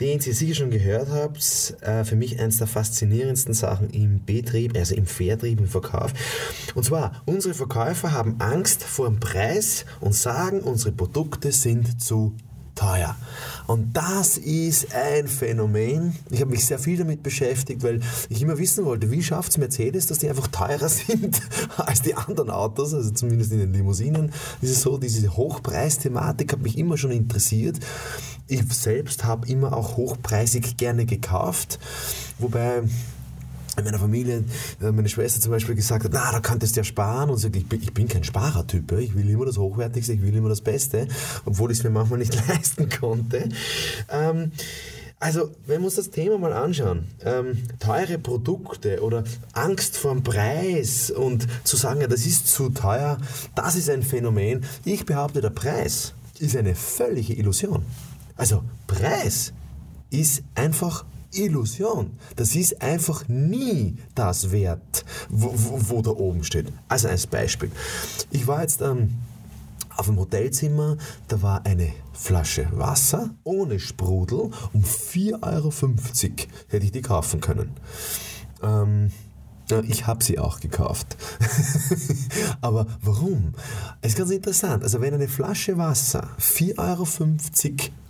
den Sie sicher schon gehört habt. Äh, für mich eines der faszinierendsten Sachen im Betrieb, also im Vertrieb, im Verkauf. Und zwar, unsere Verkäufer haben Angst vor dem Preis und sagen, unsere Produkte sind zu teuer. Und das ist ein Phänomen. Ich habe mich sehr viel damit beschäftigt, weil ich immer wissen wollte, wie schafft es Mercedes, dass die einfach teurer sind als die anderen Autos, also zumindest in den Limousinen. ist es so, diese Hochpreisthematik hat mich immer schon interessiert. Ich selbst habe immer auch hochpreisig gerne gekauft, wobei in meiner Familie äh, meine Schwester zum Beispiel gesagt hat, na, da könntest du ja sparen und sagt, ich bin, ich bin kein Sparertyp, ich will immer das Hochwertigste, ich will immer das Beste, obwohl ich es mir manchmal nicht leisten konnte. Ähm, also, wenn wir uns das Thema mal anschauen, ähm, teure Produkte oder Angst vor dem Preis und zu sagen, ja, das ist zu teuer, das ist ein Phänomen. Ich behaupte, der Preis ist eine völlige Illusion. Also, Preis ist einfach Illusion. Das ist einfach nie das Wert, wo, wo, wo da oben steht. Also als Beispiel. Ich war jetzt ähm, auf dem Hotelzimmer, da war eine Flasche Wasser ohne Sprudel um 4,50 Euro. Hätte ich die kaufen können. Ähm, ich habe sie auch gekauft. Aber warum? Es ist ganz interessant. Also wenn eine Flasche Wasser 4,50 Euro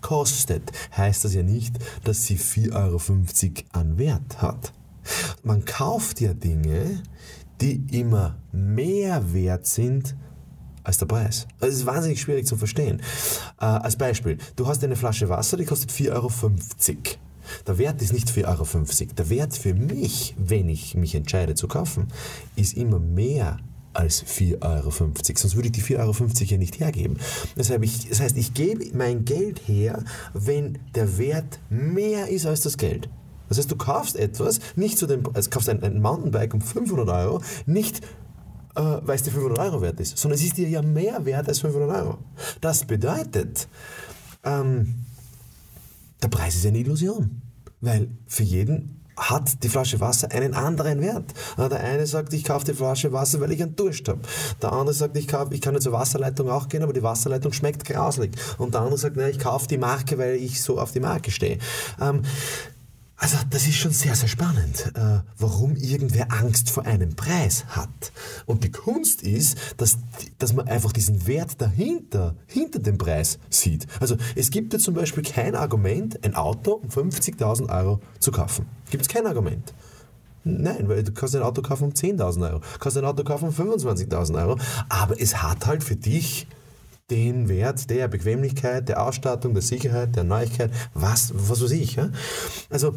kostet, heißt das ja nicht, dass sie 4,50 Euro an Wert hat. Man kauft ja Dinge, die immer mehr wert sind als der Preis. Das ist wahnsinnig schwierig zu verstehen. Äh, als Beispiel, du hast eine Flasche Wasser, die kostet 4,50 Euro. Der Wert ist nicht 4,50 Euro. Der Wert für mich, wenn ich mich entscheide zu kaufen, ist immer mehr als 4,50 Euro. Sonst würde ich die 4,50 Euro ja nicht hergeben. Das heißt, ich gebe mein Geld her, wenn der Wert mehr ist als das Geld. Das heißt, du kaufst etwas, nicht zu dem, also kaufst ein, ein Mountainbike um 500 Euro, nicht äh, weil es dir 500 Euro wert ist, sondern es ist dir ja mehr wert als 500 Euro. Das bedeutet, ähm, der Preis ist eine Illusion, weil für jeden hat die Flasche Wasser einen anderen Wert. Der eine sagt, ich kaufe die Flasche Wasser, weil ich einen Durst habe. Der andere sagt, ich, kauf, ich kann zur Wasserleitung auch gehen, aber die Wasserleitung schmeckt grauslig. Und der andere sagt, nein, ich kaufe die Marke, weil ich so auf die Marke stehe. Ähm, also das ist schon sehr, sehr spannend, äh, warum irgendwer Angst vor einem Preis hat. Und die Kunst ist, dass, dass man einfach diesen Wert dahinter, hinter dem Preis sieht. Also es gibt ja zum Beispiel kein Argument, ein Auto um 50.000 Euro zu kaufen. Gibt es kein Argument. Nein, weil du kannst ein Auto kaufen um 10.000 Euro, kannst ein Auto kaufen um 25.000 Euro, aber es hat halt für dich den Wert der Bequemlichkeit, der Ausstattung, der Sicherheit, der Neuigkeit, was, was weiß ich. Ja? Also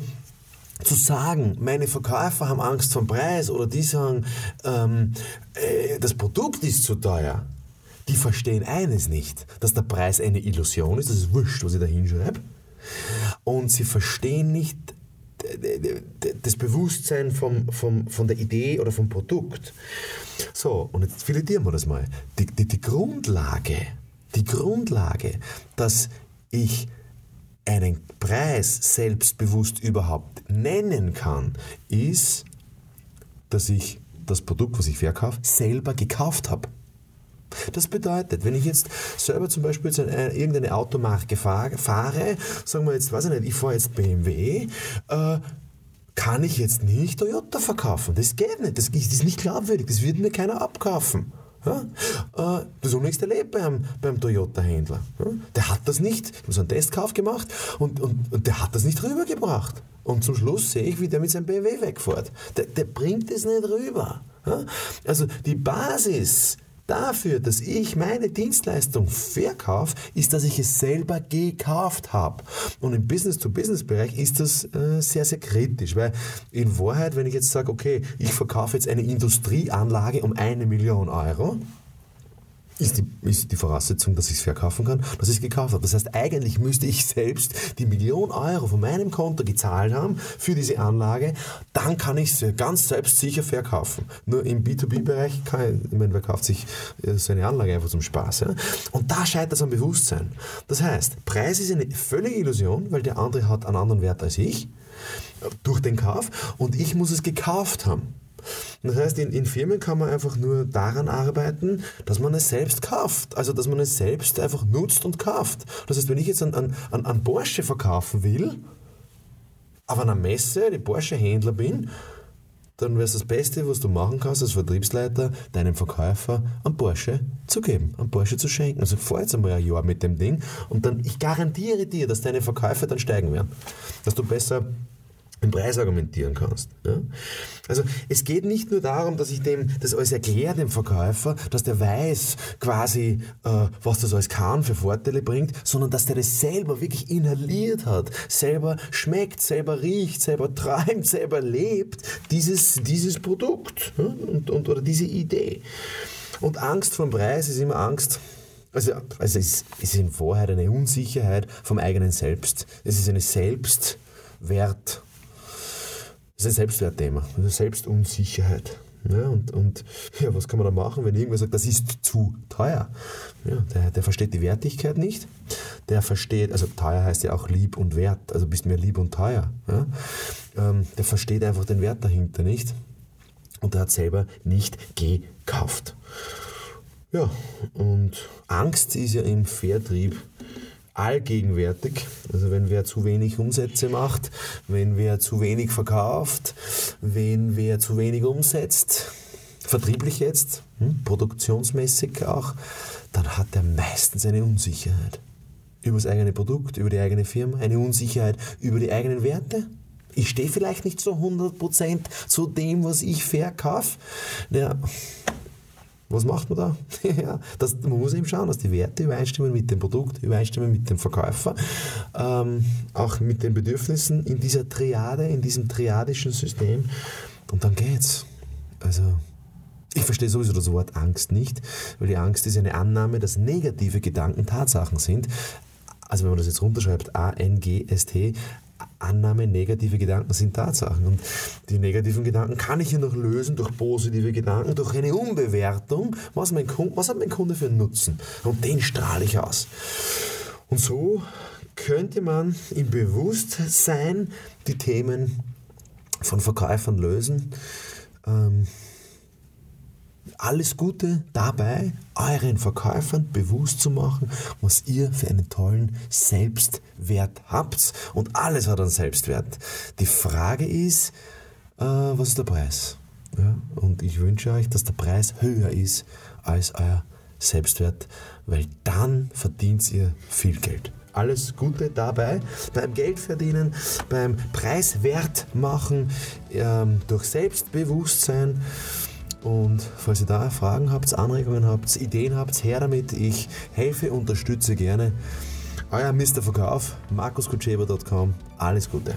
zu sagen, meine Verkäufer haben Angst vom Preis oder die sagen, ähm, äh, das Produkt ist zu teuer, die verstehen eines nicht, dass der Preis eine Illusion ist, das ist wurscht, was ich da hinschreibe. Und sie verstehen nicht das Bewusstsein vom, vom, von der Idee oder vom Produkt. So, und jetzt filetieren wir das mal. Die, die, die Grundlage die Grundlage, dass ich einen Preis selbstbewusst überhaupt nennen kann, ist, dass ich das Produkt, was ich verkaufe, selber gekauft habe. Das bedeutet, wenn ich jetzt selber zum Beispiel jetzt eine, irgendeine Automarke fahre, sagen wir jetzt, weiß ich nicht, ich fahre jetzt BMW, äh, kann ich jetzt nicht Toyota verkaufen. Das geht nicht, das ist nicht glaubwürdig, das wird mir keiner abkaufen. Ja? Äh, das unlängst erlebt beim, beim Toyota-Händler. Ja? Der hat das nicht, ich habe so einen Testkauf gemacht und, und, und der hat das nicht rübergebracht. Und zum Schluss sehe ich, wie der mit seinem BMW wegfährt. Der, der bringt es nicht rüber. Ja? Also die Basis dafür, dass ich meine Dienstleistung verkaufe, ist, dass ich es selber gekauft habe. Und im Business-to-Business-Bereich ist das äh, sehr, sehr kritisch, weil in Wahrheit, wenn ich jetzt sage, okay, ich verkaufe jetzt eine Industrieanlage um eine Million Euro, ist die, ist die Voraussetzung, dass ich es verkaufen kann, dass ich es gekauft habe. Das heißt, eigentlich müsste ich selbst die Million Euro von meinem Konto gezahlt haben für diese Anlage, dann kann ich es ganz selbstsicher verkaufen. Nur im B2B-Bereich kann ich, ich meine, wer kauft sich äh, so eine Anlage einfach zum Spaß. Ja? Und da scheitert es am Bewusstsein. Das heißt, Preis ist eine völlige Illusion, weil der andere hat einen anderen Wert als ich durch den Kauf und ich muss es gekauft haben. Das heißt, in, in, Firmen kann man einfach nur daran arbeiten, dass man es selbst kauft. Also, dass man es selbst einfach nutzt und kauft. Das heißt, wenn ich jetzt an, an, an Porsche verkaufen will, auf einer Messe, die Porsche-Händler bin, dann wäre es das Beste, was du machen kannst als Vertriebsleiter, deinem Verkäufer einen Porsche zu geben, einen Porsche zu schenken. Also fahr jetzt einmal ein Jahr mit dem Ding und dann, ich garantiere dir, dass deine Verkäufe dann steigen werden. Dass du besser im Preis argumentieren kannst. Ja? Also es geht nicht nur darum, dass ich dem das alles erkläre, dem Verkäufer, dass der weiß quasi, äh, was das alles kann, für Vorteile bringt, sondern dass der das selber wirklich inhaliert hat, selber schmeckt, selber riecht, selber träumt, selber lebt, dieses, dieses Produkt ja? und, und, oder diese Idee. Und Angst vom Preis ist immer Angst, also, also es ist in Wahrheit eine Unsicherheit vom eigenen Selbst. Es ist eine Selbstwert- das ist ein Selbstwertthema, eine Selbstunsicherheit. Ja, und, und ja, was kann man da machen, wenn irgendwer sagt, das ist zu teuer? Ja, der, der versteht die Wertigkeit nicht. Der versteht, also teuer heißt ja auch lieb und wert, also bist mir lieb und teuer. Ja? Ähm, der versteht einfach den Wert dahinter nicht. Und der hat selber nicht gekauft. Ja, und Angst ist ja im Vertrieb allgegenwärtig. Also wenn wer zu wenig Umsätze macht, wenn wer zu wenig verkauft, wenn wer zu wenig umsetzt, vertrieblich jetzt, hm, produktionsmäßig auch, dann hat er meistens eine Unsicherheit. Über das eigene Produkt, über die eigene Firma, eine Unsicherheit über die eigenen Werte. Ich stehe vielleicht nicht zu 100% zu dem, was ich verkaufe. Ja, was macht man da? ja, das, man muss eben schauen, dass die Werte übereinstimmen mit dem Produkt, übereinstimmen mit dem Verkäufer, ähm, auch mit den Bedürfnissen in dieser Triade, in diesem triadischen System. Und dann geht's. Also, ich verstehe sowieso das Wort Angst nicht, weil die Angst ist eine Annahme, dass negative Gedanken Tatsachen sind. Also wenn man das jetzt runterschreibt, A-N-G-S-T, Annahme, negative Gedanken sind Tatsachen. Und die negativen Gedanken kann ich ja noch lösen durch positive Gedanken, durch eine Umbewertung. Was, mein Kunde, was hat mein Kunde für einen Nutzen? Und den strahle ich aus. Und so könnte man im Bewusstsein die Themen von Verkäufern lösen. Ähm, alles Gute dabei, euren Verkäufern bewusst zu machen, was ihr für einen tollen Selbstwert habt. Und alles hat einen Selbstwert. Die Frage ist, äh, was ist der Preis? Ja? Und ich wünsche euch, dass der Preis höher ist als euer Selbstwert, weil dann verdient ihr viel Geld. Alles Gute dabei, beim Geldverdienen, beim Preiswert machen, ähm, durch Selbstbewusstsein. Und falls ihr da Fragen habt, Anregungen habt, Ideen habt, her damit. Ich helfe, unterstütze gerne. Euer Mr. Verkauf, markuskutscheber.com. Alles Gute.